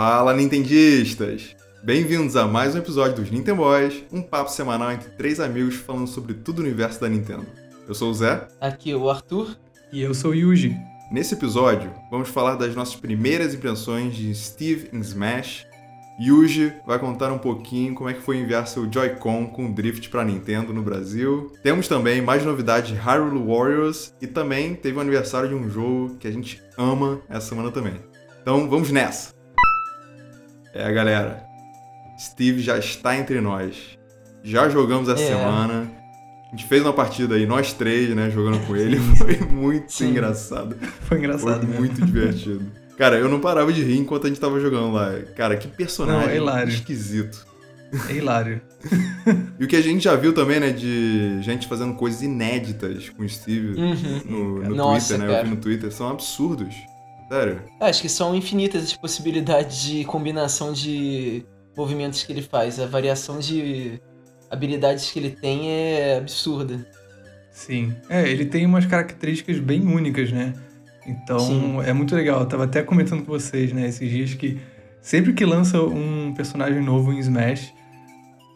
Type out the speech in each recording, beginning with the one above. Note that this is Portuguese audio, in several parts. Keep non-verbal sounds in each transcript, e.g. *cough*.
Fala, Nintendistas! Bem-vindos a mais um episódio dos Nintendo Boys, um papo semanal entre três amigos falando sobre tudo o universo da Nintendo. Eu sou o Zé. Aqui é o Arthur. E eu sou o Yuji. Nesse episódio, vamos falar das nossas primeiras impressões de Steve em Smash. Yuji vai contar um pouquinho como é que foi enviar seu Joy-Con com Drift para Nintendo no Brasil. Temos também mais novidades de Hyrule Warriors e também teve o aniversário de um jogo que a gente ama essa semana também. Então vamos nessa! É, galera, Steve já está entre nós. Já jogamos essa É. semana. A gente fez uma partida aí, nós três, né, jogando com ele. *laughs* Foi muito Sim. engraçado. Foi engraçado Foi mesmo. muito divertido. Cara, eu não parava de rir enquanto a gente tava jogando lá. Cara, que personagem Não, é esquisito. É hilário. *laughs* E o que a gente já viu também, né, de gente fazendo coisas inéditas com o Steve Uhum. no, no Nossa, Twitter, né? Eu cara. vi no Twitter, são absurdos. Sério. Acho que são infinitas as possibilidades de combinação de movimentos que ele faz. A variação de habilidades que ele tem é absurda. Sim. É, ele tem umas características bem únicas, né? Então Sim. é muito legal. Eu tava até comentando com vocês, né, esses dias que sempre que lança um personagem novo em Smash,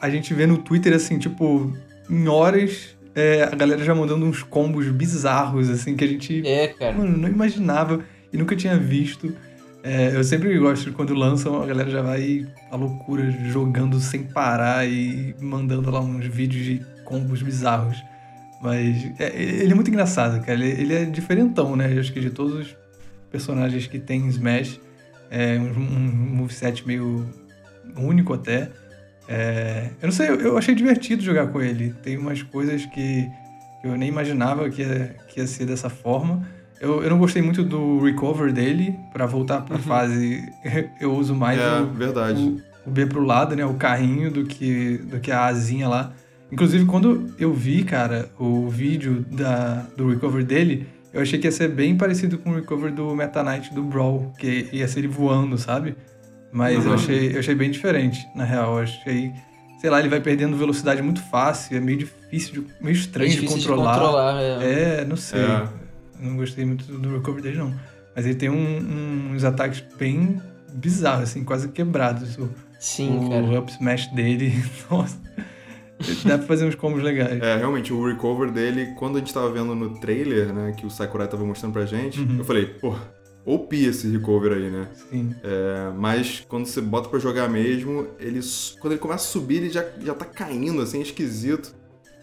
a gente vê no Twitter, assim, tipo, em horas, é, a galera já mandando uns combos bizarros, assim, que a gente É, cara. Mano, não imaginava e nunca tinha visto. É, eu sempre gosto quando lançam, a galera já vai à loucura, jogando sem parar e mandando lá uns vídeos de combos bizarros. Mas é, ele é muito engraçado, cara. Ele, ele é diferentão, né? Eu acho que de todos os personagens que tem em Smash, é um, um moveset meio único até. É, eu não sei, eu, eu achei divertido jogar com ele. Tem umas coisas que eu nem imaginava que ia, que ia ser dessa forma. Eu, eu não gostei muito do recover dele. Pra voltar pra Uhum. fase, *laughs* eu uso mais é, o, verdade. o, o B pro lado, né? O carrinho do que, do que a asinha lá. Inclusive, quando eu vi, cara, o vídeo da, do recover dele, eu achei que ia ser bem parecido com o recover do Meta Knight do Brawl, que ia ser ele voando, sabe? Mas eu, Uhum. achei, eu achei bem diferente, na real. Eu achei, sei lá, ele vai perdendo velocidade muito fácil, é meio difícil, de, meio É estranho difícil de controlar. de controlar. é. É, não sei. É. Não gostei muito do recover dele, não. Mas ele tem um- uns ataques bem bizarros, assim, quase quebrados. O, Sim, o cara. up smash dele, *laughs* nossa. Dá pra fazer uns combos legais. É, realmente, o recover dele, quando a gente tava vendo no trailer, né, que o Sakurai tava mostrando pra gente, Uhum. eu falei, pô, OP esse recover aí, né? Sim. É, mas quando você bota pra jogar mesmo, ele, quando ele começa a subir, ele já, já tá caindo, assim, é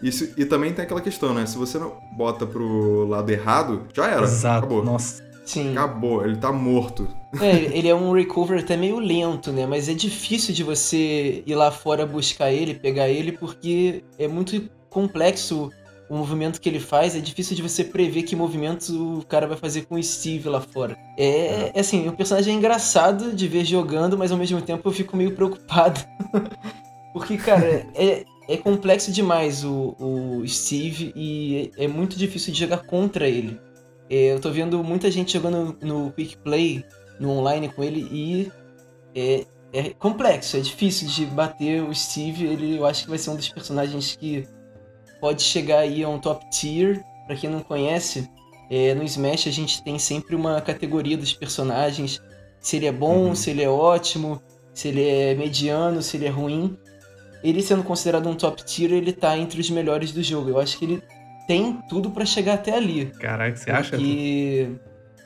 esquisito. Isso, e também tem aquela questão, né? Se você não bota pro lado errado, já era. Exato. Acabou. Nossa. Sim. Acabou, ele tá morto. É, ele é um recover até meio lento, né? Mas é difícil de você ir lá fora buscar ele, pegar ele, porque é muito complexo o movimento que ele faz. É difícil de você prever que movimentos o cara vai fazer com o Steve lá fora. É, é assim, o personagem é engraçado de ver jogando, mas ao mesmo tempo eu fico meio preocupado. *laughs* porque, cara, é, é complexo demais o, o Steve e é, é muito difícil de jogar contra ele. É, eu tô vendo muita gente jogando no Quick Play, no online com ele, e é, é complexo, é difícil de bater o Steve. Ele, eu acho que vai ser um dos personagens que pode chegar aí a um top tier. Pra quem não conhece, é, no Smash a gente tem sempre uma categoria dos personagens. Se ele é bom, Uhum. se ele é ótimo, se ele é mediano, se ele é ruim. Ele sendo considerado um top tier, ele tá entre os melhores do jogo. Eu acho que ele tem tudo pra chegar até ali. Caraca, você acha? Porque,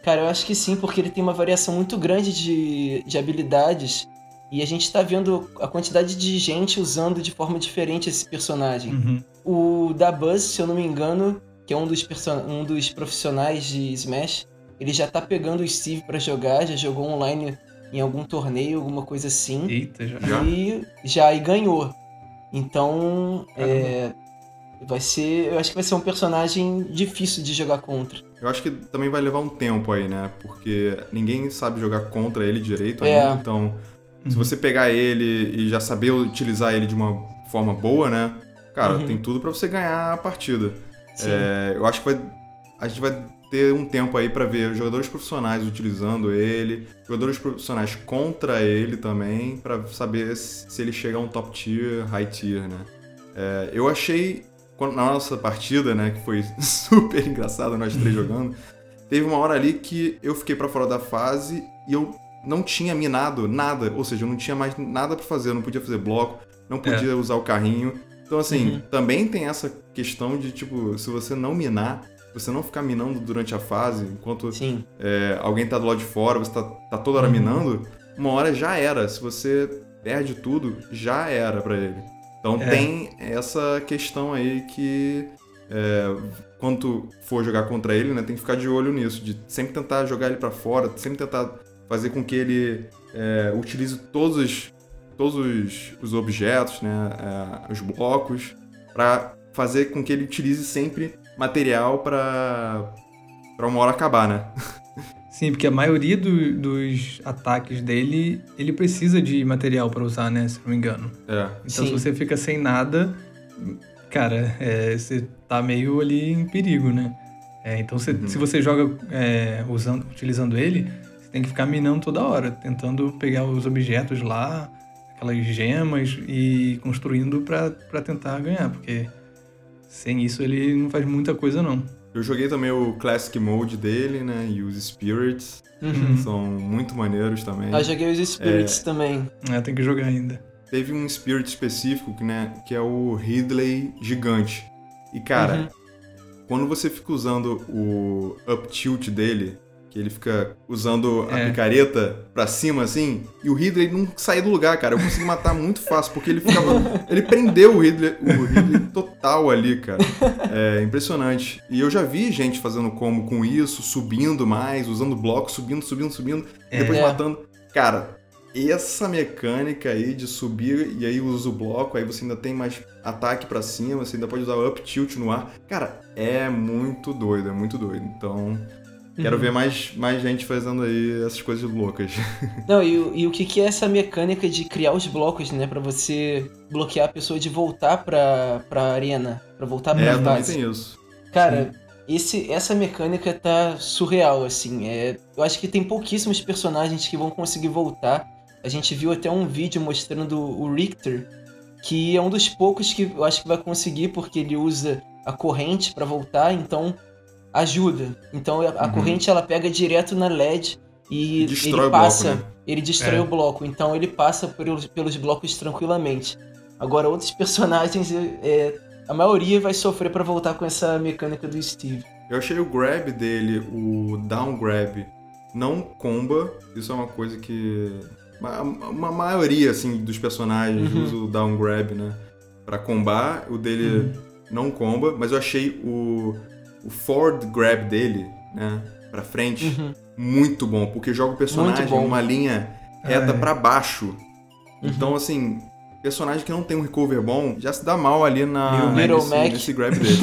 cara, eu acho que sim, porque ele tem uma variação muito grande de, de habilidades. E a gente tá vendo a quantidade de gente usando de forma diferente esse personagem. Uhum. O da Buzz, se eu não me engano, que é um dos, um dos profissionais de Smash, ele já tá pegando o Steve pra jogar, já jogou online em algum torneio, alguma coisa assim. Eita, já. Já? E já e ganhou. Então, é, vai ser. Eu acho que vai ser um personagem difícil de jogar contra. Eu acho que também vai levar um tempo aí, né? Porque ninguém sabe jogar contra ele direito É. ainda. Então, se Uhum. você pegar ele e já saber utilizar ele de uma forma boa, né? Cara, Uhum. tem tudo pra você ganhar a partida. É, eu acho que vai, a gente vai ter um tempo aí pra ver jogadores profissionais utilizando ele, jogadores profissionais contra ele também, pra saber se ele chega a um top tier, high tier, né? É, eu achei, quando- na nossa partida, né, que foi *laughs* super engraçado nós três jogando, teve uma hora ali que eu fiquei pra fora da fase e eu não tinha minado nada, ou seja, eu não tinha mais nada para fazer, eu não podia fazer bloco, não podia é. usar o carrinho. Então, assim, uhum. também tem essa questão de, tipo, se você não minar, você não ficar minando durante a fase, enquanto é, alguém tá do lado de fora, você tá, tá toda hora uhum. minando, uma hora já era. Se você perde tudo, já era para ele. Então é. tem essa questão aí que é, quando for jogar contra ele, né, tem que ficar de olho nisso, de sempre tentar jogar ele para fora, sempre tentar fazer com que ele é, utilize todos os, todos os, os objetos, né, é, os blocos, para fazer com que ele utilize sempre material para para uma hora acabar, né? Sim, porque a maioria do, dos ataques dele, ele precisa de material para usar, né? Se não me engano. É. Então Sim. se você fica sem nada, cara, é, você tá meio ali em perigo, né? É, então você, uhum. se você joga é, usando, utilizando ele, você tem que ficar minando toda hora, tentando pegar os objetos lá, aquelas gemas e construindo para tentar ganhar, porque sem isso ele não faz muita coisa não. Eu joguei também o Classic Mode dele, né? E os Spirits. Uhum. São muito maneiros também. Eu joguei os Spirits é... também. É, tem que jogar ainda. Teve um Spirit específico, né? Que é o Ridley Gigante. E, cara, uhum. quando você fica usando o up tilt dele, que ele fica usando é. a picareta pra cima, assim, e o Ridley não sai do lugar, cara. Eu consegui matar muito fácil, porque ele ficava. *laughs* ele prendeu o Ridley, o Ridley total ali, cara. É impressionante. E eu já vi gente fazendo como com isso, subindo mais, usando blocos, subindo, subindo, subindo, é. depois matando. Cara, essa mecânica aí de subir e aí usa o bloco, aí você ainda tem mais ataque para cima, você ainda pode usar up tilt no ar. Cara, é muito doido, é muito doido. Então, Quero uhum. ver mais, mais gente fazendo aí essas coisas loucas. *laughs* Não, e, e o que, que é essa mecânica de criar os blocos, né? Pra você bloquear a pessoa de voltar pra, pra arena, pra voltar pra é, base. tem isso. Cara, esse, essa mecânica tá surreal, assim. É, eu acho que tem pouquíssimos personagens que vão conseguir voltar. A gente viu até um vídeo mostrando o Richter, que é um dos poucos que eu acho que vai conseguir, porque ele usa a corrente para voltar, então ajuda. Então a uhum. corrente ela pega direto na LED e ele passa, bloco, né? ele destrói é. o bloco. Então ele passa pelos, pelos blocos tranquilamente. Agora outros *laughs* personagens, é, a maioria vai sofrer para voltar com essa mecânica do Steve. Eu achei o grab dele, o down grab, não comba. Isso é uma coisa que uma, uma maioria assim dos personagens uhum. usa o down grab, né? Para combar, o dele uhum. não comba, mas eu achei o o forward grab dele, né, pra frente, uhum. muito bom, porque joga o personagem numa linha reta é. para baixo. Uhum. Então, assim, personagem que não tem um recover bom já se dá mal ali na, Little nesse, Mac. nesse grab dele.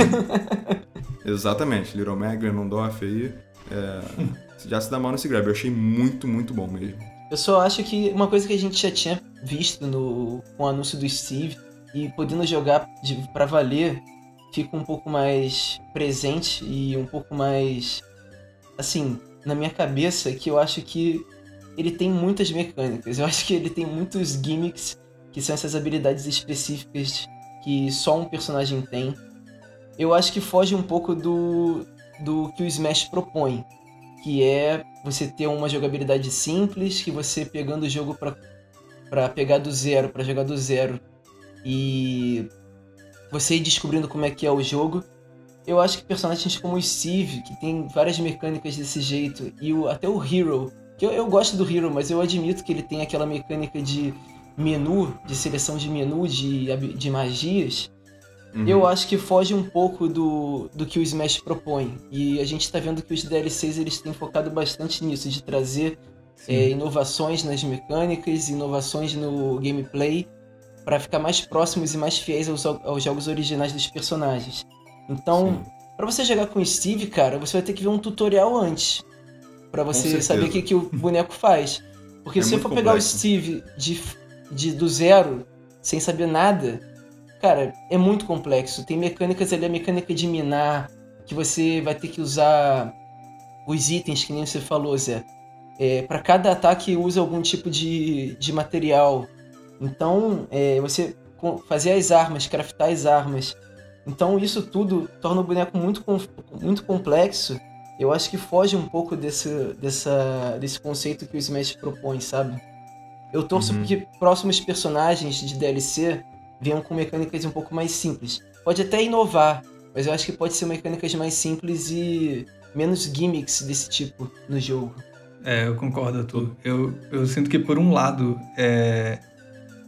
*laughs* Exatamente, Little Mac, Grenondorf aí, é, já se dá mal nesse grab. Eu achei muito, muito bom mesmo. Eu só acho que uma coisa que a gente já tinha visto no, com o anúncio do Steve e podendo jogar de, pra valer fica um pouco mais presente e um pouco mais assim na minha cabeça que eu acho que ele tem muitas mecânicas. Eu acho que ele tem muitos gimmicks que são essas habilidades específicas que só um personagem tem. Eu acho que foge um pouco do, do que o Smash propõe, que é você ter uma jogabilidade simples, que você pegando o jogo para pegar do zero, para jogar do zero e você ir descobrindo como é que é o jogo. Eu acho que personagens como o Steve, que tem várias mecânicas desse jeito, e o, até o Hero, que eu, eu gosto do Hero, mas eu admito que ele tem aquela mecânica de menu, de seleção de menu, de, de magias, uhum. eu acho que foge um pouco do, do que o Smash propõe. E a gente está vendo que os DLCs eles têm focado bastante nisso, de trazer é, enovações nas mecânicas, inovações no gameplay, para ficar mais próximos e mais fiéis aos, aos jogos originais dos personagens. Então, para você jogar com o Steve, cara, você vai ter que ver um tutorial antes para você saber o que, que o boneco faz. Porque é se você for complexo. pegar o Steve de, de, do zero, sem saber nada, cara, é muito complexo. Tem mecânicas ali, a mecânica de minar, que você vai ter que usar os itens, que nem você falou, Zé. É, para cada ataque usa algum tipo de, de material. Então, é, você fazer as armas, craftar as armas. Então, isso tudo torna o boneco muito, muito complexo. eu acho que foge um pouco desse, dessa, desse conceito que o Smash propõe, sabe? Eu torço Uhum. que próximos personagens de DLC venham com mecânicas um pouco mais simples. Pode até inovar, mas eu acho que pode ser mecânicas mais simples e menos gimmicks desse tipo no jogo. É, eu concordo, Arthur. Eu, eu sinto que, por um lado, é,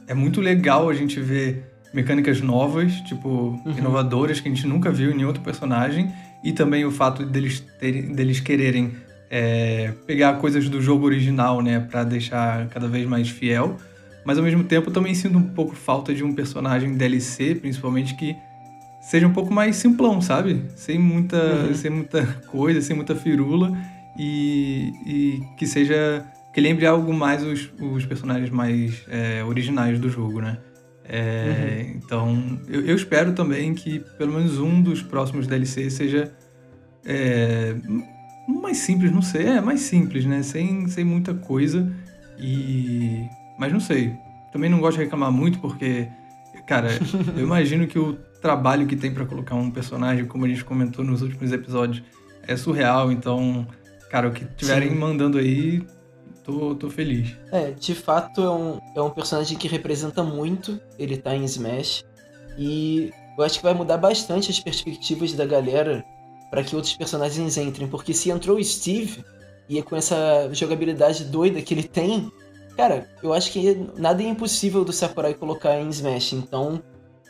é muito legal a gente ver mecânicas novas, tipo, inovadoras, que a gente nunca viu em nenhum outro personagem, e também o fato deles, terem, deles quererem é, pegar coisas do jogo original, né, pra deixar cada vez mais fiel. Mas, ao mesmo tempo, eu também sinto um pouco falta de um personagem DLC, principalmente, que seja um pouco mais simplão, sabe? Sem muita, Uhum. sem muita coisa, sem muita firula e, e que seja que lembre algo mais os, os personagens mais é, originais do jogo, né? É, Então, eu, eu espero também que pelo menos um dos próximos DLCs seja é, mais simples, não sei, é mais simples, né? Sem, sem muita coisa e... Mas não sei, também não gosto de reclamar muito porque, cara, *laughs* eu imagino que o trabalho que tem pra colocar um personagem, como a gente comentou nos últimos episódios, é surreal, então, cara, o que tiverem Sim. mandando aí, tô, tô feliz. É, de fato é um, é um personagem que representa muito, ele tá em Smash, e eu acho que vai mudar bastante as perspectivas da galera para que outros personagens entrem, porque se entrou o Steve, e com essa jogabilidade doida que ele tem, cara, eu acho que nada é impossível do Sakurai colocar em Smash, então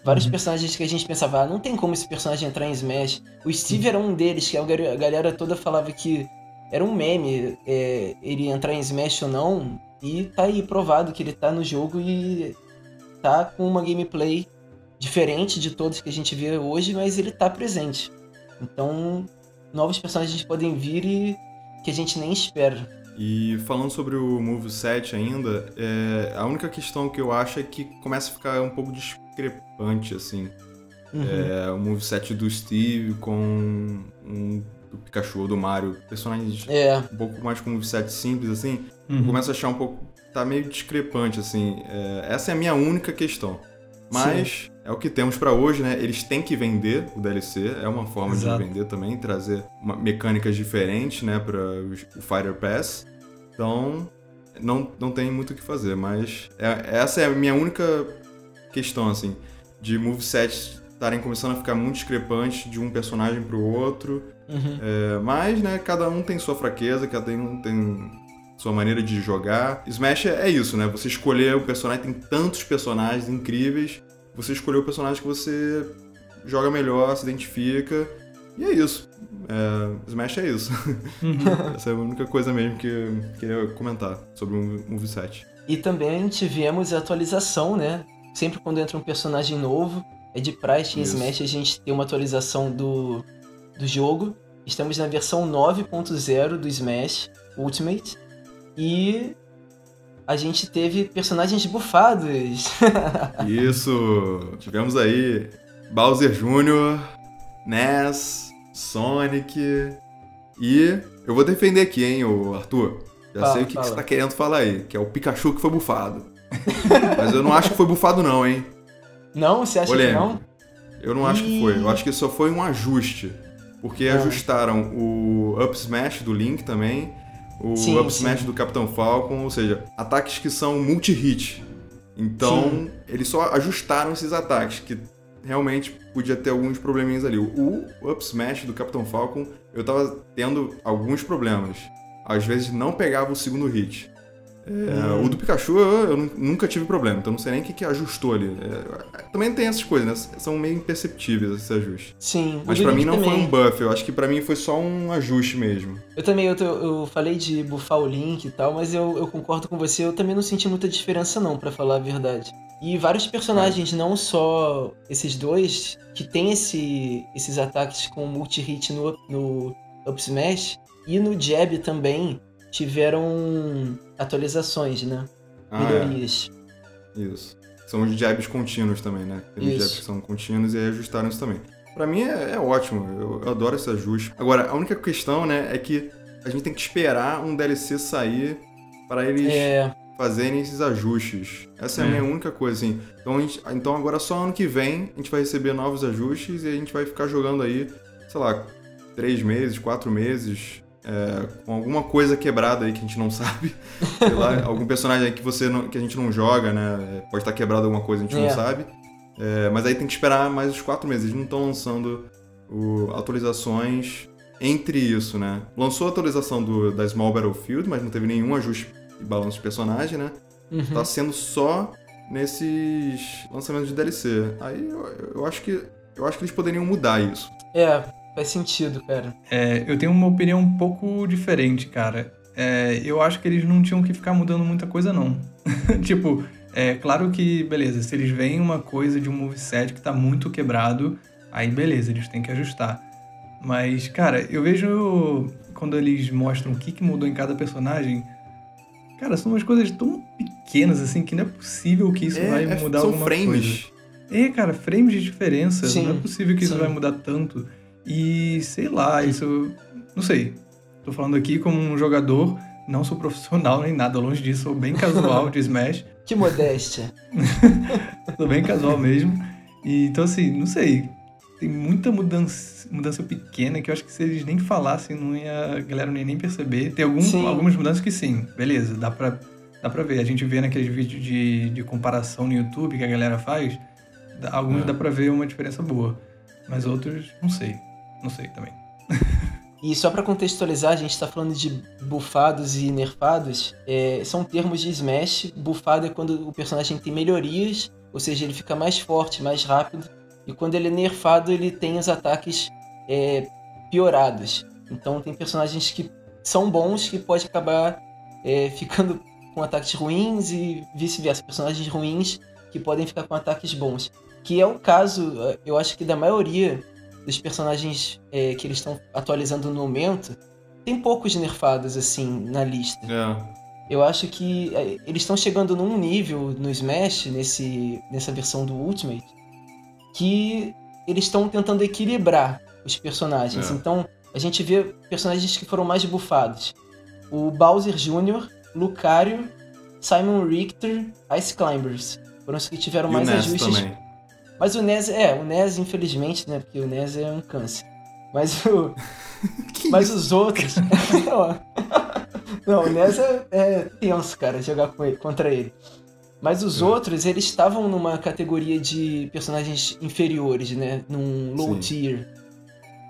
vários Uhum. personagens que a gente pensava, ah, não tem como esse personagem entrar em Smash. O Steve era um deles, que a galera toda falava que era um meme é, ele entrar em Smash ou não, e tá aí provado que ele tá no jogo e tá com uma gameplay diferente de todos que a gente vê hoje, mas ele tá presente. Então, novos personagens podem vir e que a gente nem espera. E falando sobre o moveset ainda, é, a única questão que eu acho é que começa a ficar um pouco discrepante, assim. Uhum. É, o moveset do Steve com um do Pikachu ou do Mario, personagens É, um pouco mais com moveset simples, assim, eu Uhum. começo a achar um pouco. tá meio discrepante, assim. É, essa é a minha única questão. Mas é o que temos pra hoje, né? Eles têm que vender o DLC, é uma forma Exato. de vender também, trazer uma- mecânicas diferentes, né, para o Fighter Pass. Então, não, não tem muito o que fazer, mas é- essa é a minha única questão, assim, de movesets estarem começando a ficar muito discrepantes de um personagem pro outro. Uhum. É, mas, né, cada um tem sua fraqueza, cada um tem sua maneira de jogar. Smash é isso, né? Você escolher o personagem, tem tantos personagens incríveis, você escolheu o personagem que você joga melhor, se identifica, e é isso. É, Smash é isso. Uhum. *laughs* Essa é a única coisa mesmo que eu queria comentar sobre o moveset. E também tivemos a atualização, né? Sempre quando entra um personagem novo, é de praxe em. Smash a gente ter uma atualização do, do jogo. Estamos na versão 9.0 do Smash Ultimate. E a gente teve personagens bufados. *laughs* Isso! Tivemos aí Bowser Jr., Ness, Sonic e eu vou defender aqui, hein, ô Arthur. Já Fala, sei o que, que você tá querendo falar aí, que é o Pikachu que foi bufado. *laughs* Mas eu não acho que foi bufado não, hein? não? Você acha que não? Eu não acho que foi. Eu acho que só foi um ajuste. Porque Ah. ajustaram o Up Smash do Link também, o Sim, Up sim. Smash do Capitão Falcon, ou seja, ataques que são multi-hit. Então, Sim. eles só ajustaram esses ataques, que realmente podia ter alguns probleminhas ali. O Up Smash do Capitão Falcon, eu tava tendo alguns problemas. Às vezes não pegava o segundo hit. É, Hum. O do Pikachu eu, eu nu- nunca tive problema, então não sei nem o que, que ajustou ali. É, também tem essas coisas, né? São meio imperceptíveis esses ajustes. Sim. Mas Link mim não foi também. um buff, eu acho que pra mim foi só um ajuste mesmo. Eu também, eu, eu falei de bufar o Link e tal, mas eu, eu concordo com você, eu também não senti muita diferença não, pra falar a verdade. E vários personagens, não só esses dois, que tem esse, esses ataques com multi-hit no, no Up Smash, e no Jab também tiveram atualizações, né? Ah, é. Melhorias. Isso. São os jabs contínuos também, né? Tem os Isso. jabs que são contínuos e aí ajustaram isso também. Pra mim é, é ótimo, eu, eu adoro esse ajuste. Agora, a única questão, né, é que a gente tem que esperar um DLC sair para eles É, fazerem esses ajustes. Essa é a É. minha única coisa, assim. Então, a gente- então agora só ano que vem a gente vai receber novos ajustes e a gente vai ficar jogando aí, sei lá, três meses, quatro meses, é, com alguma coisa quebrada aí que a gente não sabe. *laughs* Sei lá, algum personagem aí que, você não, que a gente não joga, né? É, pode estar quebrado alguma coisa, a gente É. não sabe. É, mas aí tem que esperar mais os quatro meses. Eles não estão lançando o- atualizações entre isso, né? Lançou a atualização do, da Small Battlefield, mas não teve nenhum ajuste e balanço de personagem, né? Uhum. Tá sendo só nesses lançamentos de DLC. Aí eu, eu acho que eu acho que eles poderiam mudar isso. É, faz sentido, cara. É, eu tenho uma opinião um pouco diferente, cara. É, eu acho que eles não tinham que ficar mudando muita coisa, não. *laughs* tipo, é claro que, beleza, se eles veem uma coisa de um moveset que tá muito quebrado, aí beleza, eles têm que ajustar. Mas, cara, eu vejo quando eles mostram o que, que mudou em cada personagem. Cara, são umas coisas tão pequenas assim que não é possível que isso vai é- mudar são alguma frames. coisa. É, cara, frames de diferença. Sim, não é possível que isso sim. vai mudar tanto. E sei lá, isso. Não sei. Tô falando aqui como um jogador, não sou profissional nem nada, longe disso, sou bem casual de Smash. *laughs* Que modéstia. *laughs* Sou bem casual mesmo. E, então, assim, não sei. Tem muita mudança, mudança pequena que eu acho que se eles nem falassem, não ia, a galera não ia nem perceber. Tem algum, Sim. algumas mudanças que sim, beleza, dá pra, dá pra ver. A gente vê naqueles vídeos de, de comparação no YouTube que a galera faz, alguns É. dá pra ver uma diferença boa. Mas outros, não sei. Não sei também. E só pra contextualizar, a gente tá falando de bufados e nerfados. é, são termos de Smash. Bufado é quando o personagem tem melhorias, ou seja, ele fica mais forte, mais rápido. E quando ele é nerfado, ele tem os ataques é, piorados. Então tem personagens que são bons que pode acabar é, *laughs* ficando com ataques ruins e vice-versa. Personagens ruins que podem ficar com ataques bons. Que é o caso, eu acho que da maioria dos personagens é, que eles estão atualizando no momento, tem poucos nerfados assim na lista. É. Eu acho que é, eles estão chegando num nível no Smash, nesse, nessa versão do Ultimate, que eles estão tentando equilibrar os personagens. É. Então, a gente vê personagens que foram mais bufados. O Bowser Jr., Lucario, Simon Richter, Ice Climbers. Foram os que tiveram E mais ajustes também. Mas o NES, é, o NES, infelizmente, né? Porque o NES é um câncer. Mas o. *laughs* Que mas isso? os outros. *laughs* Não, o NES é, é tenso, cara, jogar com ele- contra ele. Mas os É. outros, eles estavam numa categoria de personagens inferiores, né? Num low Sim. tier.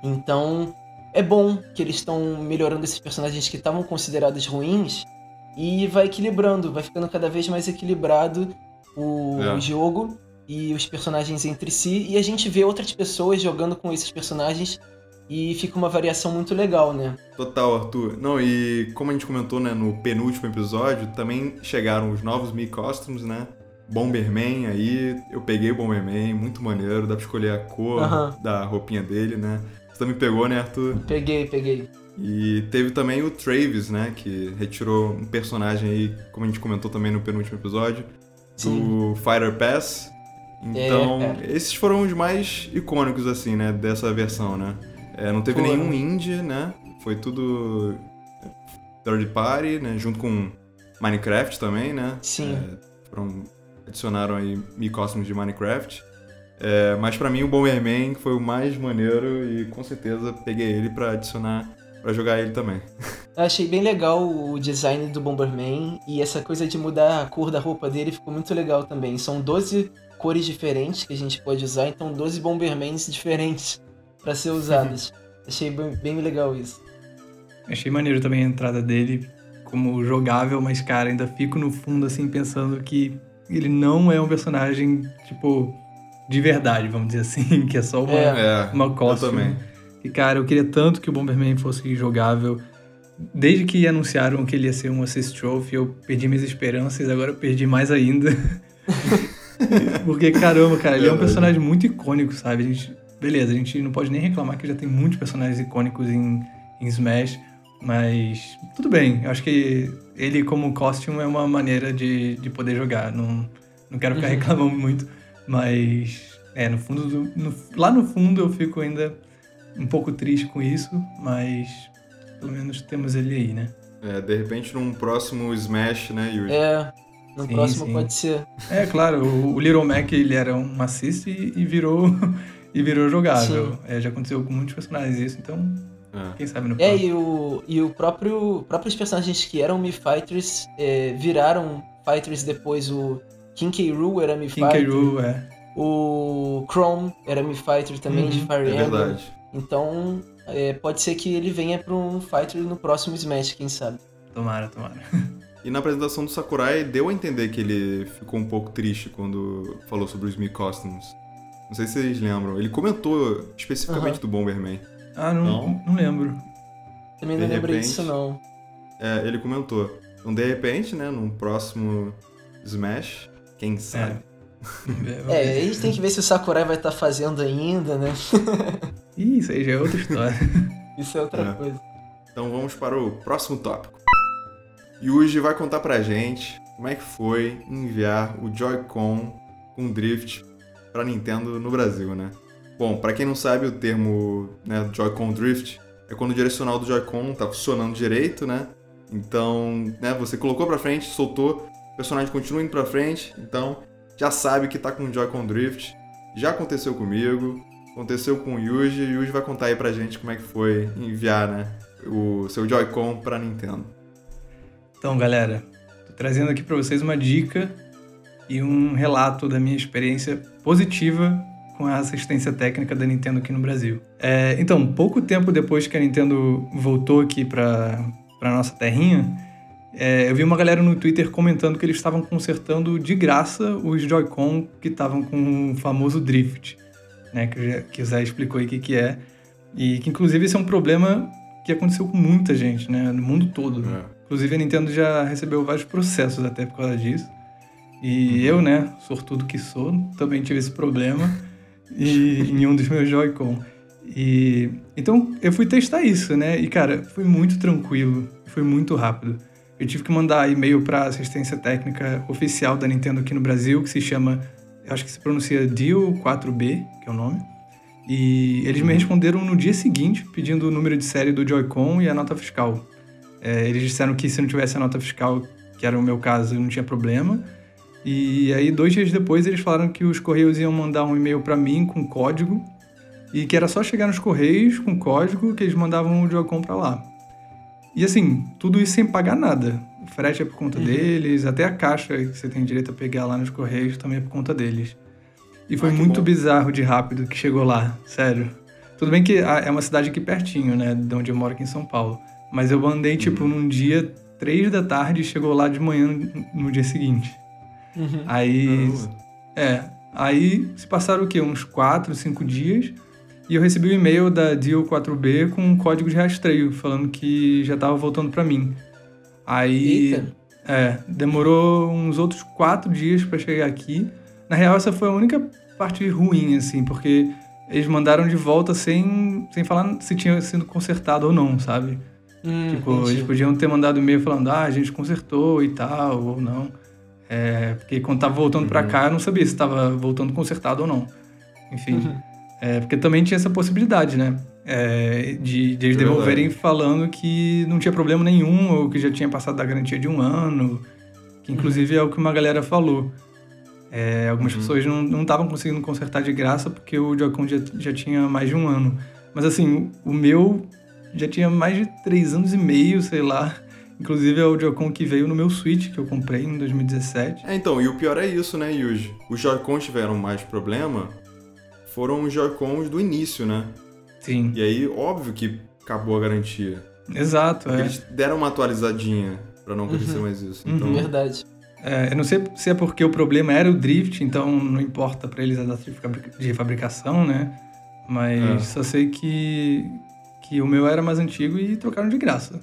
Então, é bom que eles estão melhorando esses personagens que estavam considerados ruins e vai equilibrando, vai ficando cada vez mais equilibrado o É. jogo e os personagens entre si e a gente vê outras pessoas jogando com esses personagens e fica uma variação muito legal, né? Total, Arthur. Não, e como a gente comentou, né, no penúltimo episódio, também chegaram os novos Mi Costumes, né? Bomberman aí, eu peguei o Bomberman, muito maneiro, dá pra escolher a cor Aham. da roupinha dele, né? Você também pegou, né, Arthur? Peguei, peguei. E teve também o Travis, né, que retirou um personagem aí, como a gente comentou também no penúltimo episódio, do Fighter Pass. Então, É, cara. esses foram os mais icônicos, assim, né, dessa versão, né? É, não teve nenhum indie, né? Foi tudo third party, né? Junto com Minecraft também, né? Sim. É, foram, adicionaram aí Mi Costumes de Minecraft. É, mas pra mim o Bomberman foi o mais maneiro e com certeza peguei ele pra adicionar, pra jogar ele também. *laughs* Eu achei bem legal o design do Bomberman e essa coisa de mudar a cor da roupa dele ficou muito legal também. São 12 cores diferentes que a gente pode usar, então 12 Bombermans diferentes para ser usadas. *laughs* achei bem, bem legal isso. Achei maneiro também a entrada dele como jogável, mas, cara, ainda fico no fundo, assim, pensando que ele não é um personagem, tipo, de verdade, vamos dizer assim, *laughs* que é só uma, É. É, uma costume. também. E, cara, eu queria tanto que o Bomberman fosse jogável. Desde que anunciaram que ele ia ser um assist trophy, eu perdi minhas esperanças, agora eu perdi mais ainda. *laughs* *laughs* Porque, caramba, cara, ele é um Verdade. personagem muito icônico, sabe? A gente, beleza, a gente não pode nem reclamar que já tem muitos personagens icônicos em, em Smash, mas tudo bem. Eu acho que ele, como costume, é uma maneira de, de poder jogar. Não, não quero ficar Uhum. reclamando muito, mas é, no fundo, do- no- lá no fundo eu fico ainda um pouco triste com isso, mas pelo menos temos ele aí, né? É, de repente num próximo Smash, né, Yuri? É, no Sim, próximo sim. pode ser. É, claro, o, o Little Mac ele era um assist e, e virou *laughs* e virou jogável. É, já aconteceu com muitos personagens isso, então É. Quem sabe no É, e o, e o próprio próprios personagens que eram Mi Fighters é, viraram Fighters depois. O King K. Rool era Mi King Fighter. K. Rool, é. O Chrome era Mi Fighter também, Uhum, de Fire É Emblem. verdade. Então, é, pode ser que ele venha pra um Fighter no próximo Smash, quem sabe. Tomara, tomara. *laughs* E na apresentação do Sakurai deu a entender que ele ficou um pouco triste quando falou sobre os Mi Costumes. Não sei se vocês lembram. Ele comentou especificamente do Bomberman. Ah, não, Não? não lembro. Também De não lembrei repente. disso, não. É, ele comentou. Então, de repente, né, num próximo Smash, quem sabe? *laughs* É, a gente tem que ver se o Sakurai vai estar fazendo ainda, né? Ih, isso aí já é outra história. *laughs* Isso é outra É. coisa. Então vamos para o próximo tópico. Yuji vai contar pra gente como é que foi enviar o Joy-Con com Drift pra Nintendo no Brasil, né? Bom, pra quem não sabe, o termo né, Joy-Con Drift é quando o direcional do Joy-Con tá funcionando direito, né? Então, né, você colocou pra frente, soltou, o personagem continua indo pra frente, então já sabe que tá com o Joy-Con Drift. Já aconteceu comigo, aconteceu com o Yuji, e o Yuji vai contar aí pra gente como é que foi enviar, né, o seu Joy-Con pra Nintendo. Então, galera, tô trazendo aqui pra vocês uma dica e um relato da minha experiência positiva com a assistência técnica da Nintendo aqui no Brasil. É, então, pouco tempo depois que a Nintendo voltou aqui pra, pra nossa terrinha, é, eu vi uma galera no Twitter comentando que eles estavam consertando de graça os Joy-Con que estavam com o famoso drift, né, que, que o Zé explicou aí o que, que é, e que inclusive esse é um problema que aconteceu com muita gente, né, no mundo todo. Inclusive a Nintendo já recebeu vários processos até por causa disso. E eu, né, sortudo que sou, também tive esse problema e, *laughs* em um dos meus Joy-Con. E então eu fui testar isso, né? E cara, foi muito tranquilo, foi muito rápido. Eu tive que mandar e-mail para assistência técnica oficial da Nintendo aqui no Brasil, que se chama, acho que se pronuncia Deal 4B, que é o nome. E eles me responderam no dia seguinte, pedindo o número de série do Joy-Con e a nota fiscal. É, eles disseram que se não tivesse a nota fiscal, que era o meu caso, não tinha problema. E aí, dois dias depois, eles falaram que os Correios iam mandar um e-mail para mim com código e que era só chegar nos Correios com código que eles mandavam o Joy-Con pra lá. E assim, tudo isso sem pagar nada. O frete é por conta deles, até a caixa que você tem direito a pegar lá nos Correios também é por conta deles. E foi Ah, muito bom. bizarro de rápido que chegou lá, sério. Tudo bem que é uma cidade aqui pertinho, né, de onde eu moro aqui em São Paulo. Mas eu mandei, tipo, num dia, três da tarde, e chegou lá de manhã no, dia seguinte. Uhum. Aí, Caramba. é, aí se passaram o quê? Uns quatro, cinco dias. E eu recebi o e-mail da Deal 4B com um código de rastreio, falando que já tava voltando pra mim. Aí, Eita. é, demorou uns outros quatro dias pra chegar aqui. Na real, essa foi a única parte ruim, assim, porque eles mandaram de volta sem, sem falar se tinha sido consertado ou não, sabe? Hum, Tipo, entendi. eles podiam ter mandado e-mail falando, ah, a gente consertou e tal, ou não. É, porque quando tava voltando pra Uhum. cá, eu não sabia se tava voltando consertado ou não. Enfim. Uhum. É, porque também tinha essa possibilidade, né? É, de, de eles É devolverem verdade. falando que não tinha problema nenhum, ou que já tinha passado da garantia de um ano. Que inclusive é o que uma galera falou. É, algumas Uhum. pessoas não estavam conseguindo consertar de graça porque o Joy-Con já, já tinha mais de um ano. Mas assim, o, o meu já tinha mais de três anos e meio, sei lá. Inclusive é o Joy-Con que veio no meu Switch, que eu comprei em 2017. É, então, e o pior é isso, né, Yuji? Os Joy-Cons tiveram mais problema, foram os Joy-Cons do início, né? Sim, E aí, óbvio que acabou a garantia. exato. Porque É. Eles deram uma atualizadinha pra não acontecer mais isso. Uhum. Então, Verdade. É, eu não sei se é porque o problema era o drift, então não importa pra eles a data de fabricação, né? Mas É. só sei que, que o meu era mais antigo e trocaram de graça.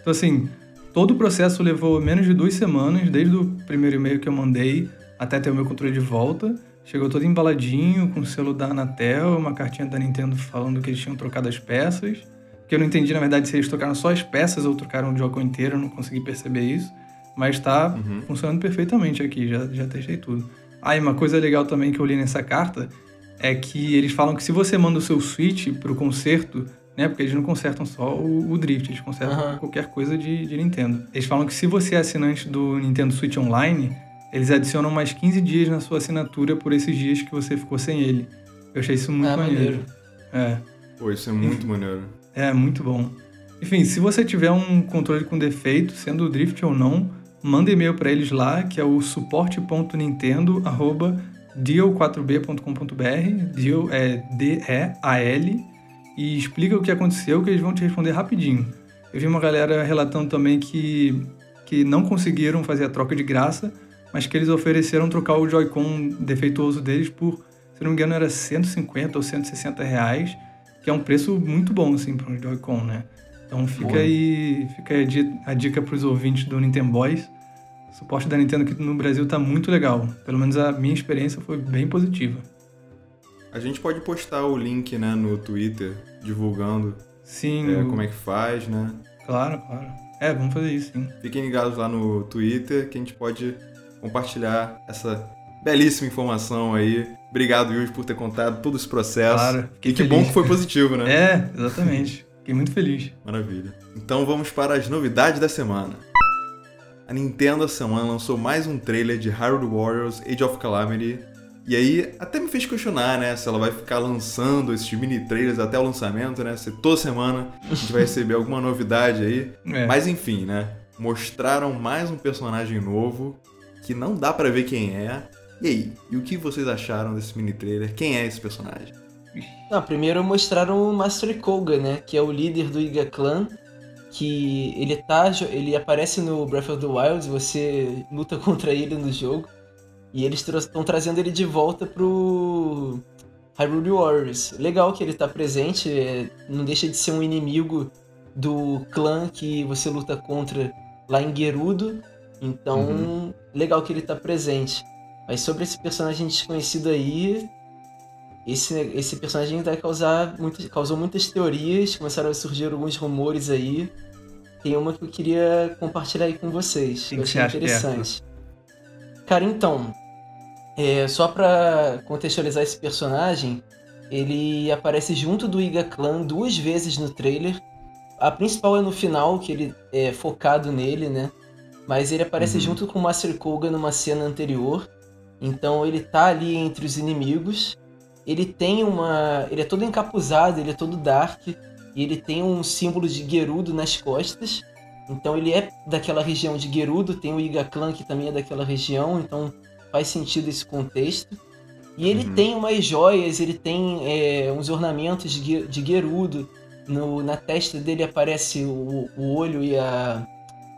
Então, assim, todo o processo levou menos de duas semanas, desde o primeiro e-mail que eu mandei até ter o meu controle de volta. Chegou todo embaladinho, com o selo da Anatel, uma cartinha da Nintendo falando que eles tinham trocado as peças. Que eu não entendi, na verdade, se eles trocaram só as peças ou trocaram o jogo inteiro, eu não consegui perceber isso. Mas tá Uhum. funcionando perfeitamente aqui, já, já testei tudo. Ah, e uma coisa legal também que eu li nessa carta é que eles falam que se você manda o seu Switch pro conserto, né? Porque eles não consertam só o, o Drift, eles consertam Aham. qualquer coisa de, de Nintendo. Eles falam que se você é assinante do Nintendo Switch Online, eles adicionam mais 15 dias na sua assinatura por esses dias que você ficou sem ele. Eu achei isso muito Ah, maneiro. maneiro. É. pô, isso é muito maneiro. É, muito bom. Enfim, se você tiver um controle com defeito, sendo Drift ou não, manda e-mail para eles lá, que é o suporte.nintendo@deal4b.com.br, deal é D-E-A-L, e explica o que aconteceu, que eles vão te responder rapidinho. Eu vi uma galera relatando também que, que não conseguiram fazer a troca de graça, mas que eles ofereceram trocar o Joy-Con defeituoso deles por, se não me engano, era 150 ou 160 reais, que é um preço muito bom, assim, para um Joy-Con, né? Então fica Boa. aí, fica aí a dica para os ouvintes do Nintendo Boys. O suporte da Nintendo aqui no Brasil tá muito legal. Pelo menos a minha experiência foi bem positiva. A gente pode postar o link, né, no Twitter, divulgando sim, é, como é que faz, né? Claro, claro. É, vamos fazer isso, sim. Fiquem ligados lá no Twitter que a gente pode compartilhar essa belíssima informação aí. Obrigado, Yuri, por ter contado todo esse processo. Claro. E que feliz. bom que foi positivo, né? *laughs* É, exatamente. Fiquei muito feliz. Maravilha. Então vamos para as novidades da semana. A Nintendo essa semana lançou mais um trailer de Hyrule Warriors Age of Calamity. E aí até me fez questionar, né, se ela vai ficar lançando esses mini trailers até o lançamento, né? Se toda semana a gente vai receber alguma novidade aí. *laughs* É. Mas enfim, né? Mostraram mais um personagem novo que não dá para ver quem é. E aí, e o que vocês acharam desse mini trailer? Quem é esse personagem? Não, primeiro mostraram o Master Koga, né? Que é o líder do Iga Clan. Que ele tá. Ele aparece no Breath of the Wild, você luta *laughs* contra ele no jogo. E eles estão trazendo ele de volta pro Hyrule Warriors. Legal que ele tá presente, é, não deixa de ser um inimigo do clã que você luta contra lá em Gerudo. Então, uhum. legal que ele tá presente. Mas sobre esse personagem desconhecido aí, esse, esse personagem vai causar muitas, causou muitas teorias, começaram a surgir alguns rumores aí. Tem uma que eu queria compartilhar aí com vocês, que eu achei interessante. Cara, então, é, só pra contextualizar esse personagem, ele aparece junto do Iga Clan duas vezes no trailer. A principal é no final, que ele é focado nele, né? Mas ele aparece uhum. junto com o Master Koga numa cena anterior. Então ele tá ali entre os inimigos ele tem uma. Ele é todo encapuzado, ele é todo dark, e ele tem um símbolo de Gerudo nas costas. Então ele é daquela região de Gerudo, tem o Iga Clan que também é daquela região, então faz sentido esse contexto. E ele uhum. tem umas joias, ele tem é, uns ornamentos de, de Gerudo. No, na testa dele aparece o, o olho e, a,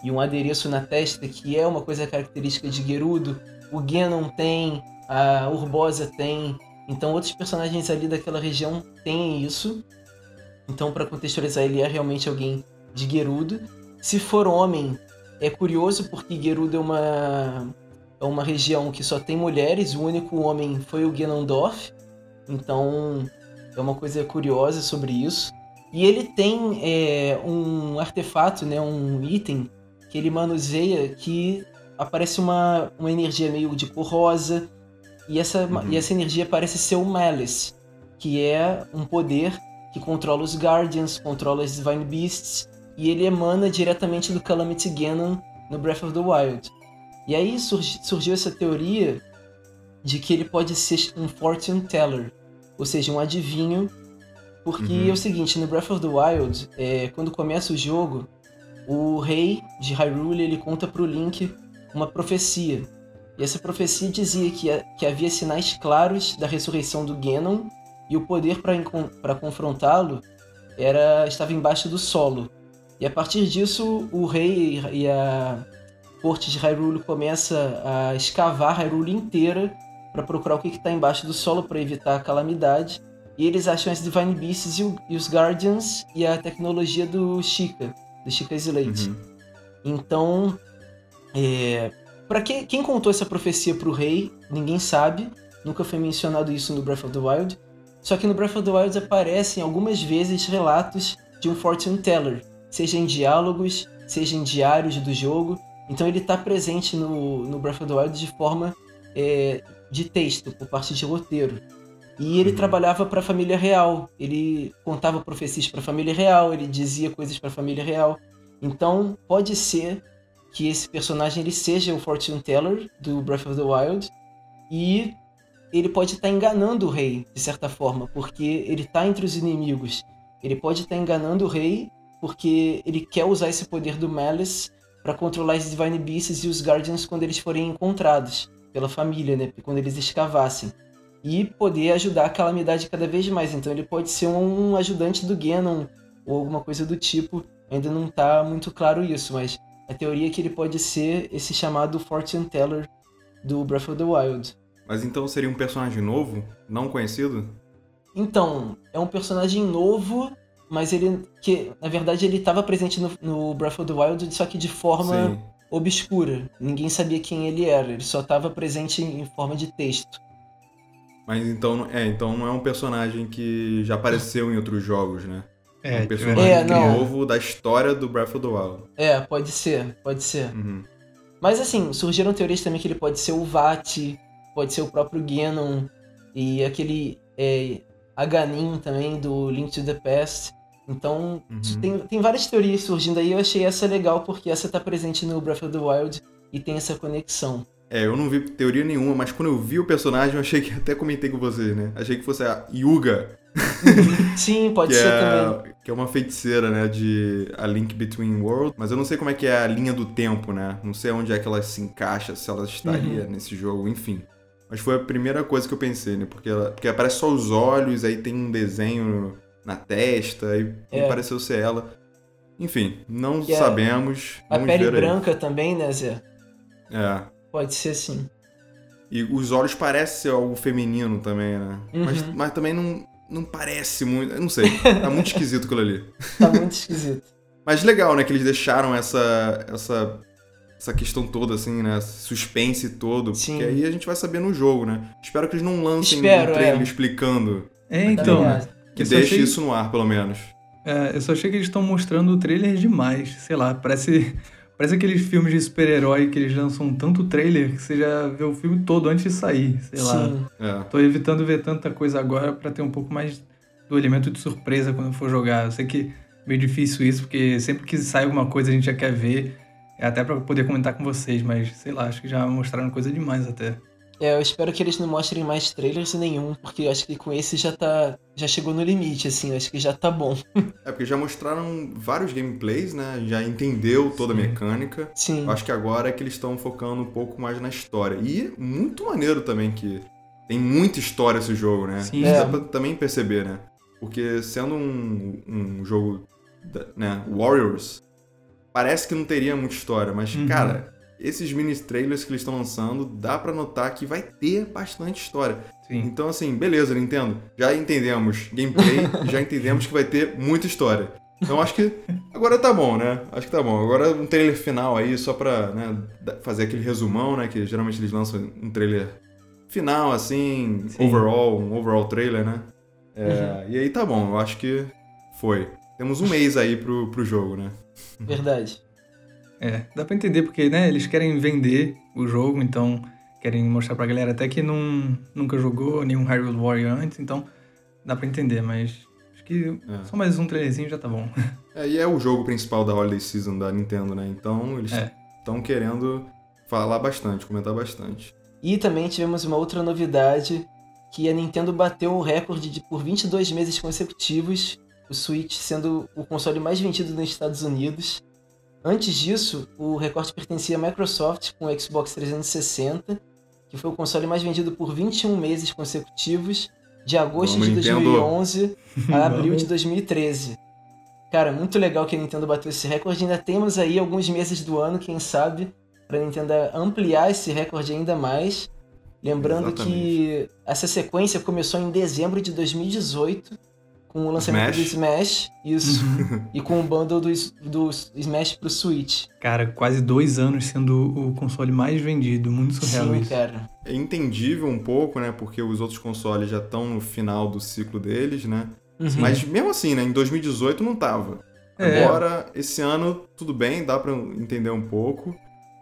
e um adereço na testa, que é uma coisa característica de Gerudo. O Genon tem, a Urbosa tem, então outros personagens ali daquela região têm isso. Então para contextualizar ele é realmente alguém de Gerudo. Se for homem, é curioso porque Gerudo é uma é uma região que só tem mulheres, o único homem foi o Ganondorf. Então é uma coisa curiosa sobre isso. E ele tem é, um artefato, né, um item que ele manuseia que aparece uma, uma energia meio de cor rosa e essa, uhum. e essa energia parece ser o Malice, que é um poder que controla os Guardians, controla os Divine Beasts, e ele emana diretamente do Calamity Ganon no Breath of the Wild. E aí surgi, surgiu essa teoria de que ele pode ser um Fortune Teller, ou seja, um adivinho, porque uhum. é o seguinte, no Breath of the Wild, é, quando começa o jogo, o rei de Hyrule ele conta pro Link uma profecia e essa profecia dizia que, que havia sinais claros da ressurreição do Ganon e o poder para confrontá-lo era estava embaixo do solo. E a partir disso, o rei e a corte de Hyrule começa a escavar Hyrule inteira para procurar o que está embaixo do solo para evitar a calamidade. E eles acham as Divine Beasts e, o, e, os Guardians e a tecnologia do Chica, do Chica Slate. Uhum. Então, é, para que, quem contou essa profecia para o rei, ninguém sabe. Nunca foi mencionado isso no Breath of the Wild. Só que no Breath of the Wild aparecem algumas vezes relatos de um fortune teller, seja em diálogos, seja em diários do jogo. Então ele está presente no, no Breath of the Wild de forma é, de texto, por parte de roteiro. E ele uhum. trabalhava para a família real. Ele contava profecias para a família real, ele dizia coisas para a família real. Então pode ser que esse personagem ele seja o Fortune Teller do Breath of the Wild e ele pode estar tá enganando o rei de certa forma, porque ele está entre os inimigos. Ele pode estar enganando o rei porque ele quer usar esse poder do Malice para controlar os Divine Beasts e os Guardians quando eles forem encontrados pela família, né? Quando eles escavassem. E poder ajudar a calamidade cada vez mais. Então ele pode ser um ajudante do Ganon ou alguma coisa do tipo. Ainda não tá muito claro isso, mas a teoria é que ele pode ser esse chamado Fortune Teller do Breath of the Wild. Mas então seria um personagem novo, não conhecido? Então, é um personagem novo, mas ele que na verdade ele estava presente no, no, Breath of the Wild, só que de forma Sim. obscura. Ninguém sabia quem ele era, ele só estava presente em forma de texto. Mas então, é, então não é um personagem que já apareceu em outros jogos, né? É, um personagem é, novo da história do Breath of the Wild. É, pode ser, pode ser. Uhum. Mas assim, surgiram teorias também que ele pode ser o Vat, pode ser o próprio Ganon e aquele é, Aganin também do Link to the Past. Então, uhum. tem, tem várias teorias surgindo aí. Eu achei essa legal porque essa tá presente no Breath of the Wild e tem essa conexão. É, eu não vi teoria nenhuma, mas quando eu vi o personagem, eu achei que *laughs* até comentei com vocês, né? Achei que fosse a Yuga. *laughs* Sim, pode ser é, também. Que é uma feiticeira, né? De A Link Between Worlds. Mas eu não sei como é que é a linha do tempo, né? Não sei onde é que ela se encaixa, se ela estaria uhum. nesse jogo, enfim. Mas foi a primeira coisa que eu pensei, né? Porque, ela, porque aparece só os olhos, aí tem um desenho na testa, e é. pareceu ser ela. Enfim, não é sabemos. A pele branca aí. também, né, Zé? É. Pode ser sim. E os olhos parecem ser algo feminino também, né? Uhum. Mas, mas também não, não parece muito. Eu não sei. *laughs* Tá muito esquisito aquilo ali. Tá muito esquisito. Mas legal, né? Que eles deixaram essa, essa essa questão toda, assim, né? Suspense todo. Sim. Porque aí a gente vai saber no jogo, né? Espero que eles não lancem Espero, um trailer é. explicando. É, então. Que deixe achei... isso no ar, pelo menos. É, eu só achei que eles estão mostrando o trailer demais. Sei lá, parece. *laughs* Parece aqueles filmes de super-herói que eles lançam tanto trailer que você já vê o filme todo antes de sair, sei Sim. lá. É. Tô evitando ver tanta coisa agora para ter um pouco mais do elemento de surpresa quando for jogar. Eu sei que é meio difícil isso, porque sempre que sai alguma coisa a gente já quer ver. É até para poder comentar com vocês, mas sei lá, acho que já mostraram coisa demais até. É, eu espero que eles não mostrem mais trailers nenhum, porque eu acho que com esse já tá. Já chegou no limite, assim, acho que já tá bom. *laughs* é, porque já mostraram vários gameplays, né? Já entendeu toda a mecânica. Sim. Eu acho que agora é que eles estão focando um pouco mais na história. E muito maneiro também que tem muita história esse jogo, né? Sim. É. Dá pra também perceber, né? Porque sendo um, um jogo, né, Warriors, parece que não teria muita história, mas, uhum. cara, esses mini trailers que eles estão lançando, dá para notar que vai ter bastante história. Sim. Então, assim, beleza, Nintendo. Já entendemos gameplay, *laughs* já entendemos que vai ter muita história. Então acho que agora tá bom, né? Acho que tá bom. Agora um trailer final aí, só pra né, fazer aquele resumão, né? Que geralmente eles lançam um trailer final, assim, Sim. overall, um overall trailer, né? É, uhum. E aí tá bom, eu acho que foi. Temos um mês aí pro, pro jogo, né? Verdade. É, dá pra entender porque, né, eles querem vender o jogo, então querem mostrar pra galera até que não, nunca jogou nenhum Hyrule Warrior antes, então dá pra entender, mas acho que é. só mais um trailerzinho já tá bom. É, e é o jogo principal da Holiday Season da Nintendo, né? Então eles estão é. querendo falar bastante, comentar bastante. E também tivemos uma outra novidade, que a Nintendo bateu o recorde de por 22 meses consecutivos o Switch sendo o console mais vendido nos Estados Unidos. Antes disso, o recorde pertencia à Microsoft com o Xbox 360, que foi o console mais vendido por 21 meses consecutivos, de agosto Vamos, de 2011 a abril de 2013. Cara, muito legal que a Nintendo bateu esse recorde. Ainda temos aí alguns meses do ano, quem sabe, para a Nintendo ampliar esse recorde ainda mais. Lembrando Exatamente. que essa sequência começou em dezembro de 2018 com o lançamento Smash. do Smash, isso, uhum. *laughs* e com o bundle do, do Smash pro Switch. Cara, quase dois anos sendo o console mais vendido, muito surreal Sim, isso. cara. É entendível um pouco, né, porque os outros consoles já estão no final do ciclo deles, né, uhum. mas mesmo assim, né, em 2018 não tava. É. Agora, esse ano, tudo bem, dá pra entender um pouco,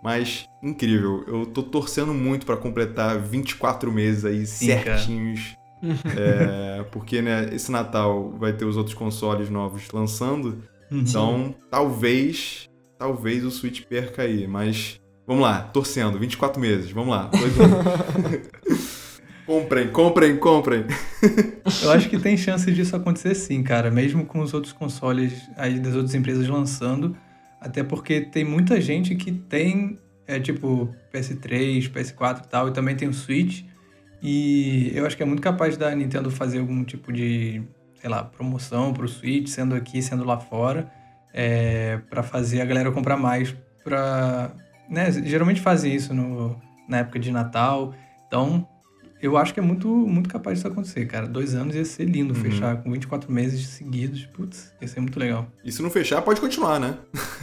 mas incrível. Eu tô torcendo muito para completar 24 meses aí Sim, certinhos. Cara é, porque né, esse Natal vai ter os outros consoles novos lançando. Uhum. Então, talvez, talvez o Switch perca aí. Mas vamos lá, torcendo, 24 meses, vamos lá. *laughs* Comprem, comprem, comprem. Eu acho que tem chance disso acontecer sim, cara. Mesmo com os outros consoles aí das outras empresas lançando. Até porque tem muita gente que tem, é tipo, PS3, PS4 e tal, e também tem o Switch. E eu acho que é muito capaz da Nintendo fazer algum tipo de, sei lá, promoção pro Switch, sendo aqui, sendo lá fora, é, para fazer a galera comprar mais pra... Né, geralmente fazem isso no, na época de Natal. Então, eu acho que é muito, muito capaz disso acontecer, cara. Dois anos ia ser lindo Uhum. fechar com 24 meses seguidos. Putz, ia ser muito legal. E se não fechar, pode continuar, né?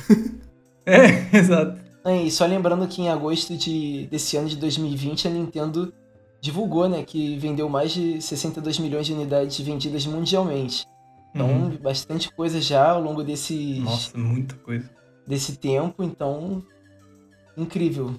*laughs* É, *laughs* exato. E só lembrando que em agosto de, desse ano de 2020 a Nintendo divulgou, né, que vendeu mais de 62 milhões de unidades vendidas mundialmente. Então, Uhum. bastante coisa já ao longo desses, Nossa, muita coisa. desse tempo, então incrível.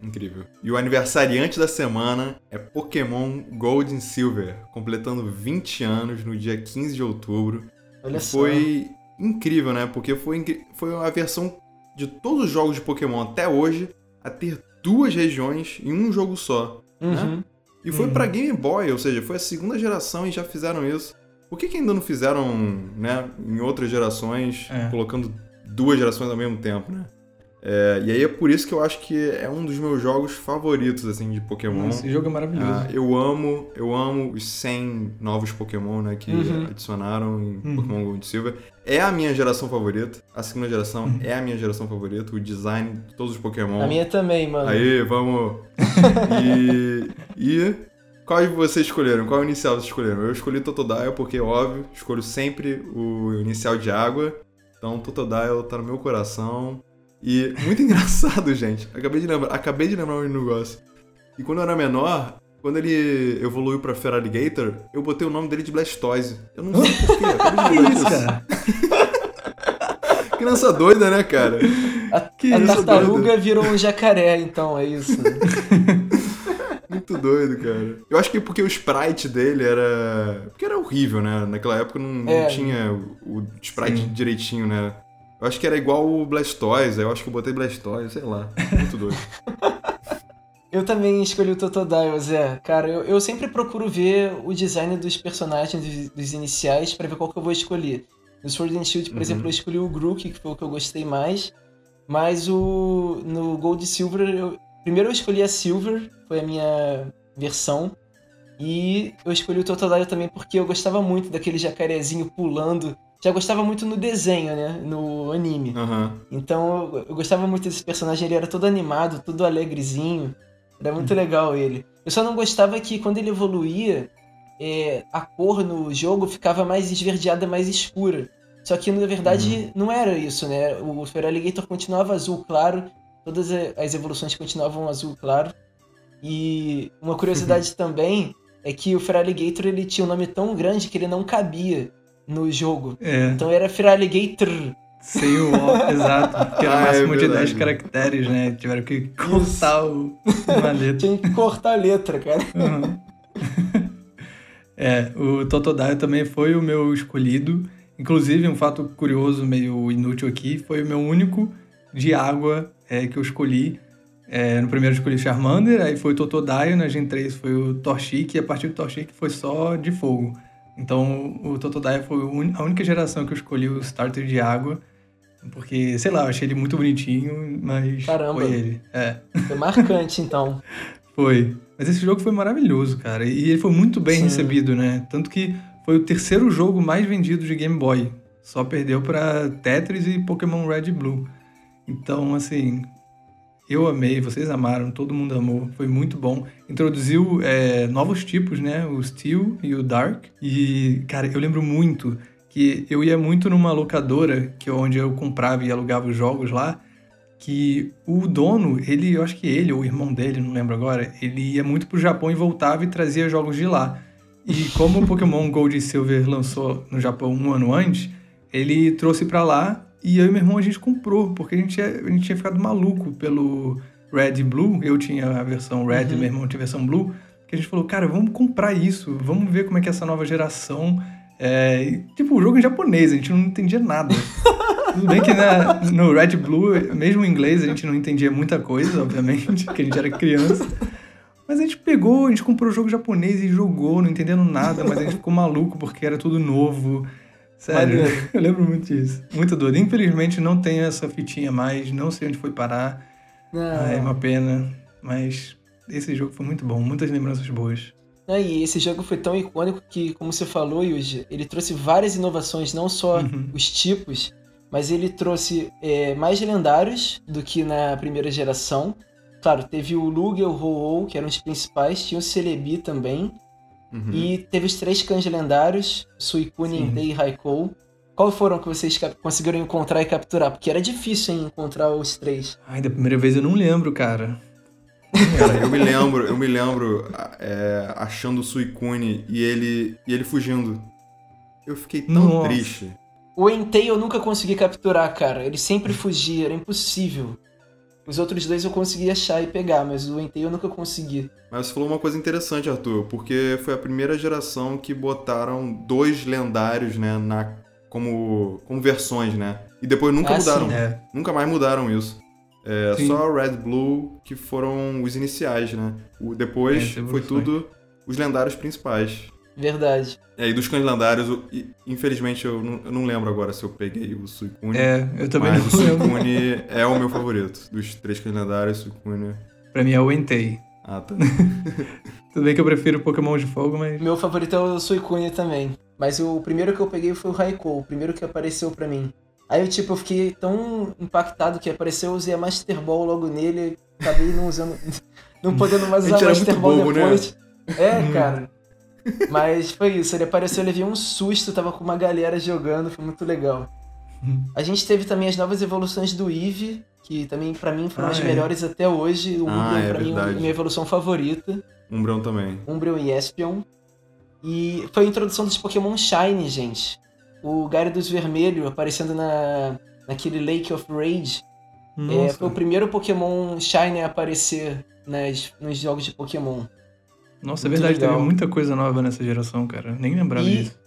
Incrível. E o aniversariante da semana é Pokémon Gold and Silver, completando 20 anos no dia 15 de outubro. Olha E só. foi incrível, né? Porque foi, foi a versão de todos os jogos de Pokémon até hoje a ter duas regiões em um jogo só. Uhum. E foi Uhum. pra Game Boy, ou seja, foi a segunda geração e já fizeram isso. Por que, que ainda não fizeram, né, em outras gerações, É. colocando duas gerações ao mesmo tempo, né? É, e aí é por isso que eu acho que é um dos meus jogos favoritos, assim, de Pokémon. Esse jogo é maravilhoso. Ah, eu amo, eu amo os 100 novos Pokémon, né, que Uhum. adicionaram em Uhum. Pokémon Gold e Silver. É a minha geração favorita. A segunda geração Uhum. é a minha geração favorita. O design de todos os Pokémon. A minha também, mano. Aí, vamos. *laughs* E. e. Qual vocês escolheram? Qual inicial vocês escolheram? Eu escolhi Totodile porque, óbvio, escolho sempre o inicial de água. Então, Totodile tá no meu coração. E muito *laughs* engraçado, gente. Acabei de lembrar, acabei de lembrar um negócio. E quando eu era menor, quando ele evoluiu pra Feraligator, eu botei o nome dele de Blastoise. Eu não sei porquê. Acabei de *laughs* isso, cara? *laughs* Criança doida, né, cara? A, a tartaruga virou um jacaré, então, é isso. Muito doido, cara. Eu acho que porque o sprite dele era. Porque era horrível, né? Naquela época não, não É. tinha o, o sprite Sim. direitinho, né? Eu acho que era igual o Blastoise, eu acho que eu botei Blastoise, sei lá. Muito doido. *laughs* Eu também escolhi o Totodile, Zé. Cara, eu, eu sempre procuro ver o design dos personagens dos, dos iniciais pra ver qual que eu vou escolher. No Sword and Shield, por Uhum. exemplo, eu escolhi o Grook, que foi o que eu gostei mais. Mas o no Gold e Silver, eu, primeiro eu escolhi a Silver, foi a minha versão. E eu escolhi o Totodile também porque eu gostava muito daquele jacarezinho pulando. Já gostava muito no desenho, né? No anime. Aham. Então eu, eu gostava muito desse personagem, ele era todo animado, todo alegrezinho. Era Uhum. muito legal ele. Eu só não gostava que quando ele evoluía, é, a cor no jogo ficava mais esverdeada, mais escura. Só que na verdade Uhum. não era isso, né? O Feraligator continuava azul claro, todas as evoluções continuavam azul claro. E uma curiosidade também é que o Feraligator ele tinha um nome tão grande que ele não cabia no jogo. É, Então era Feraligator. sem o O, *laughs* exato. Porque era Ah, o é máximo de verdade. 10 caracteres, né? Tiveram que cortar o, uma *laughs* letra. Tinha que cortar a letra, cara. Uhum. *laughs* é, o Totodile também foi o meu escolhido. Inclusive, um fato curioso, meio inútil aqui, foi o meu único de água é, que eu escolhi. É, no primeiro eu escolhi Charmander, aí foi o Totodile, na Gen 3 foi o Torchic, e a partir do Torchic foi só de fogo. Então, o Totodile foi a única geração que eu escolhi o starter de água, porque, sei lá, eu achei ele muito bonitinho, mas Caramba. foi ele. É. Foi marcante, então. *laughs* Foi. Mas esse jogo foi maravilhoso, cara. E ele foi muito bem Sim. recebido, né? Tanto que foi o terceiro jogo mais vendido de Game Boy. Só perdeu pra Tetris e Pokémon Red e Blue. Então, assim, eu amei, vocês amaram, todo mundo amou. Foi muito bom. Introduziu é, novos tipos, né? O Steel e o Dark. E, cara, eu lembro muito que eu ia muito numa locadora, que é onde eu comprava e alugava os jogos lá que o dono, ele, eu acho que ele ou o irmão dele, não lembro agora, ele ia muito pro Japão e voltava e trazia jogos de lá. E como o Pokémon Gold e Silver lançou no Japão um ano antes, ele trouxe pra lá e eu e meu irmão a gente comprou, porque a gente, tinha- a gente tinha ficado maluco pelo Red e Blue. Eu tinha a versão Red e Uhum. meu irmão tinha a versão Blue. Que a gente falou, cara, vamos comprar isso, vamos ver como é que é essa nova geração. É, e, tipo, o jogo em japonês, a gente não entendia nada. Tudo bem que na- no Red Blue, mesmo em inglês, a gente não entendia muita coisa, obviamente, que a gente era criança. Mas a gente pegou, a gente comprou o jogo japonês e jogou, não entendendo nada, mas a gente ficou maluco porque era tudo novo. Sério, Maneiro. *laughs* eu lembro muito disso. Muito doido. Infelizmente não tenho essa fitinha mais, não sei onde foi parar. Ah, é uma pena. Mas esse jogo foi muito bom, muitas lembranças boas. Ah, e esse jogo foi tão icônico que, como você falou, Yuji, ele trouxe várias inovações, não só Uhum. os tipos, mas ele trouxe é, mais lendários do que na primeira geração. Claro, teve o Lug e o Ho-Oh, que eram os principais, tinha o Celebi também, Uhum. e teve os três cães lendários, Suicune. Entei e Raikou. Qual foram que vocês conseguiram encontrar e capturar? Porque era difícil hein, encontrar os três. Ai, da primeira vez eu não lembro, cara. Cara, eu me lembro, eu me lembro é, achando o Suicune e ele, e ele fugindo. Eu fiquei tão Nossa. triste. O Entei eu nunca consegui capturar, cara. Ele sempre fugia, era impossível. Os outros dois eu consegui achar e pegar, mas o Entei eu nunca consegui. Mas você falou uma coisa interessante, Arthur, porque foi a primeira geração que botaram dois lendários, né, na, como, como versões, né? E depois nunca Ah, mudaram. sim. É. Nunca mais mudaram isso. É, Sim. só Red Blue que foram os iniciais, né? O, depois É, foi tudo os lendários principais. Verdade. É, e dos cães lendários, o- e, infelizmente eu não, eu não lembro agora se eu peguei o Suicune. É, eu também mas o não lembro. Suicune é o meu favorito. Dos três cães lendários, o Suicune. Pra mim é o Entei. Ah, tá. *laughs* Tudo bem que eu prefiro Pokémon de fogo, mas. Meu favorito é o Suicune também. Mas o primeiro que eu peguei foi o Raikou, o primeiro que apareceu pra mim. Aí eu, tipo, eu fiquei tão impactado que apareceu, eu usei a Master Ball logo nele, acabei não usando. *laughs* não podendo mais usar a Master Ball bobo, né? depois. É, cara. Mas foi isso, ele apareceu, eu levei um susto, tava com uma galera jogando, foi muito legal. *laughs* A gente teve também as novas evoluções do Eevee, que também pra mim foram Ah, as é. melhores até hoje. O Ah, Umbreon é pra mim é verdade. minha evolução favorita. Umbrão também. Umbreon e Espion. E foi a introdução dos Pokémon Shine, gente. O Gyarados Vermelho aparecendo na, naquele Lake of Rage. É, foi o primeiro Pokémon Shine a aparecer nas, nos jogos de Pokémon. Nossa, é muito verdade, legal. teve muita coisa nova nessa geração, cara. Nem lembrava E- disso.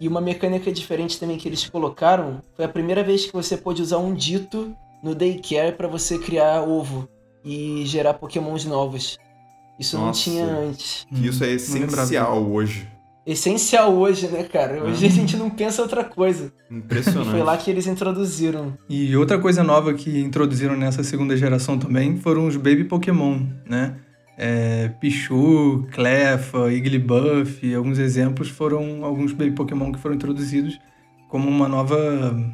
E uma mecânica diferente também que eles colocaram foi a primeira vez que você pôde usar um dito no Daycare pra você criar ovo e gerar Pokémons novos. Isso não Nossa. tinha antes. Que isso é Hum, não essencial hoje. Essencial hoje, né, cara? Hoje Ah. a gente não pensa outra coisa. E Impressionante. foi lá que eles introduziram. E outra coisa nova que introduziram nessa segunda geração também foram os Baby Pokémon, né? É, Pichu, Cleffa, Igglybuff, alguns exemplos foram alguns Baby Pokémon que foram introduzidos como uma nova,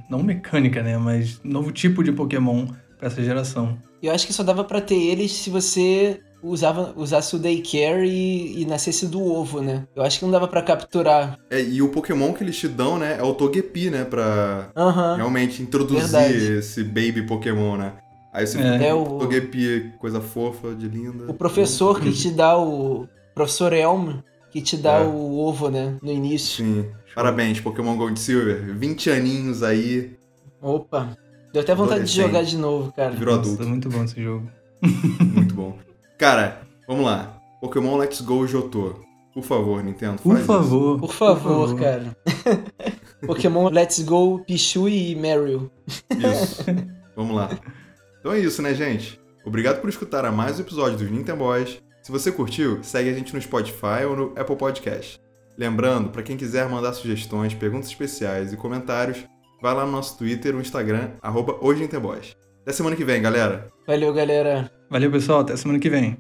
não mecânica, né? Mas novo tipo de Pokémon para essa geração. Eu acho que só dava pra ter eles se você usava, usasse o Daycare e, e nascesse do ovo, né? Eu acho que não dava pra capturar. É, e o Pokémon que eles te dão, né, é o Togepi, né, pra realmente introduzir Verdade. esse baby Pokémon, né? Aí você É. fica É com o- Togepi, coisa fofa, de linda. O professor que te dá o. Professor Elm, que te dá É. o ovo, né? No início. Sim. Parabéns, Pokémon Gold Silver. 20 aninhos aí, Opa. Deu até vontade de jogar de novo, cara. virou Nossa, adulto. muito bom esse jogo. *laughs* Muito bom. Cara, vamos lá. Pokémon Let's Go Jotô. Por favor, Nintendo, Por faz favor. Por favor, cara. *laughs* Pokémon Let's Go, Pichu e Meryl. Isso. *laughs* Vamos lá. Então é isso, né, gente? Obrigado por escutar a mais um episódio dos Nintendo Boys. Se você curtiu, segue a gente no Spotify ou no Apple Podcast. Lembrando, para quem quiser mandar sugestões, perguntas especiais e comentários, vai lá no nosso Twitter ou Instagram, arroba hoje Nintendo Boys. Até semana que vem, galera! Valeu, galera. Valeu, pessoal. Até semana que vem.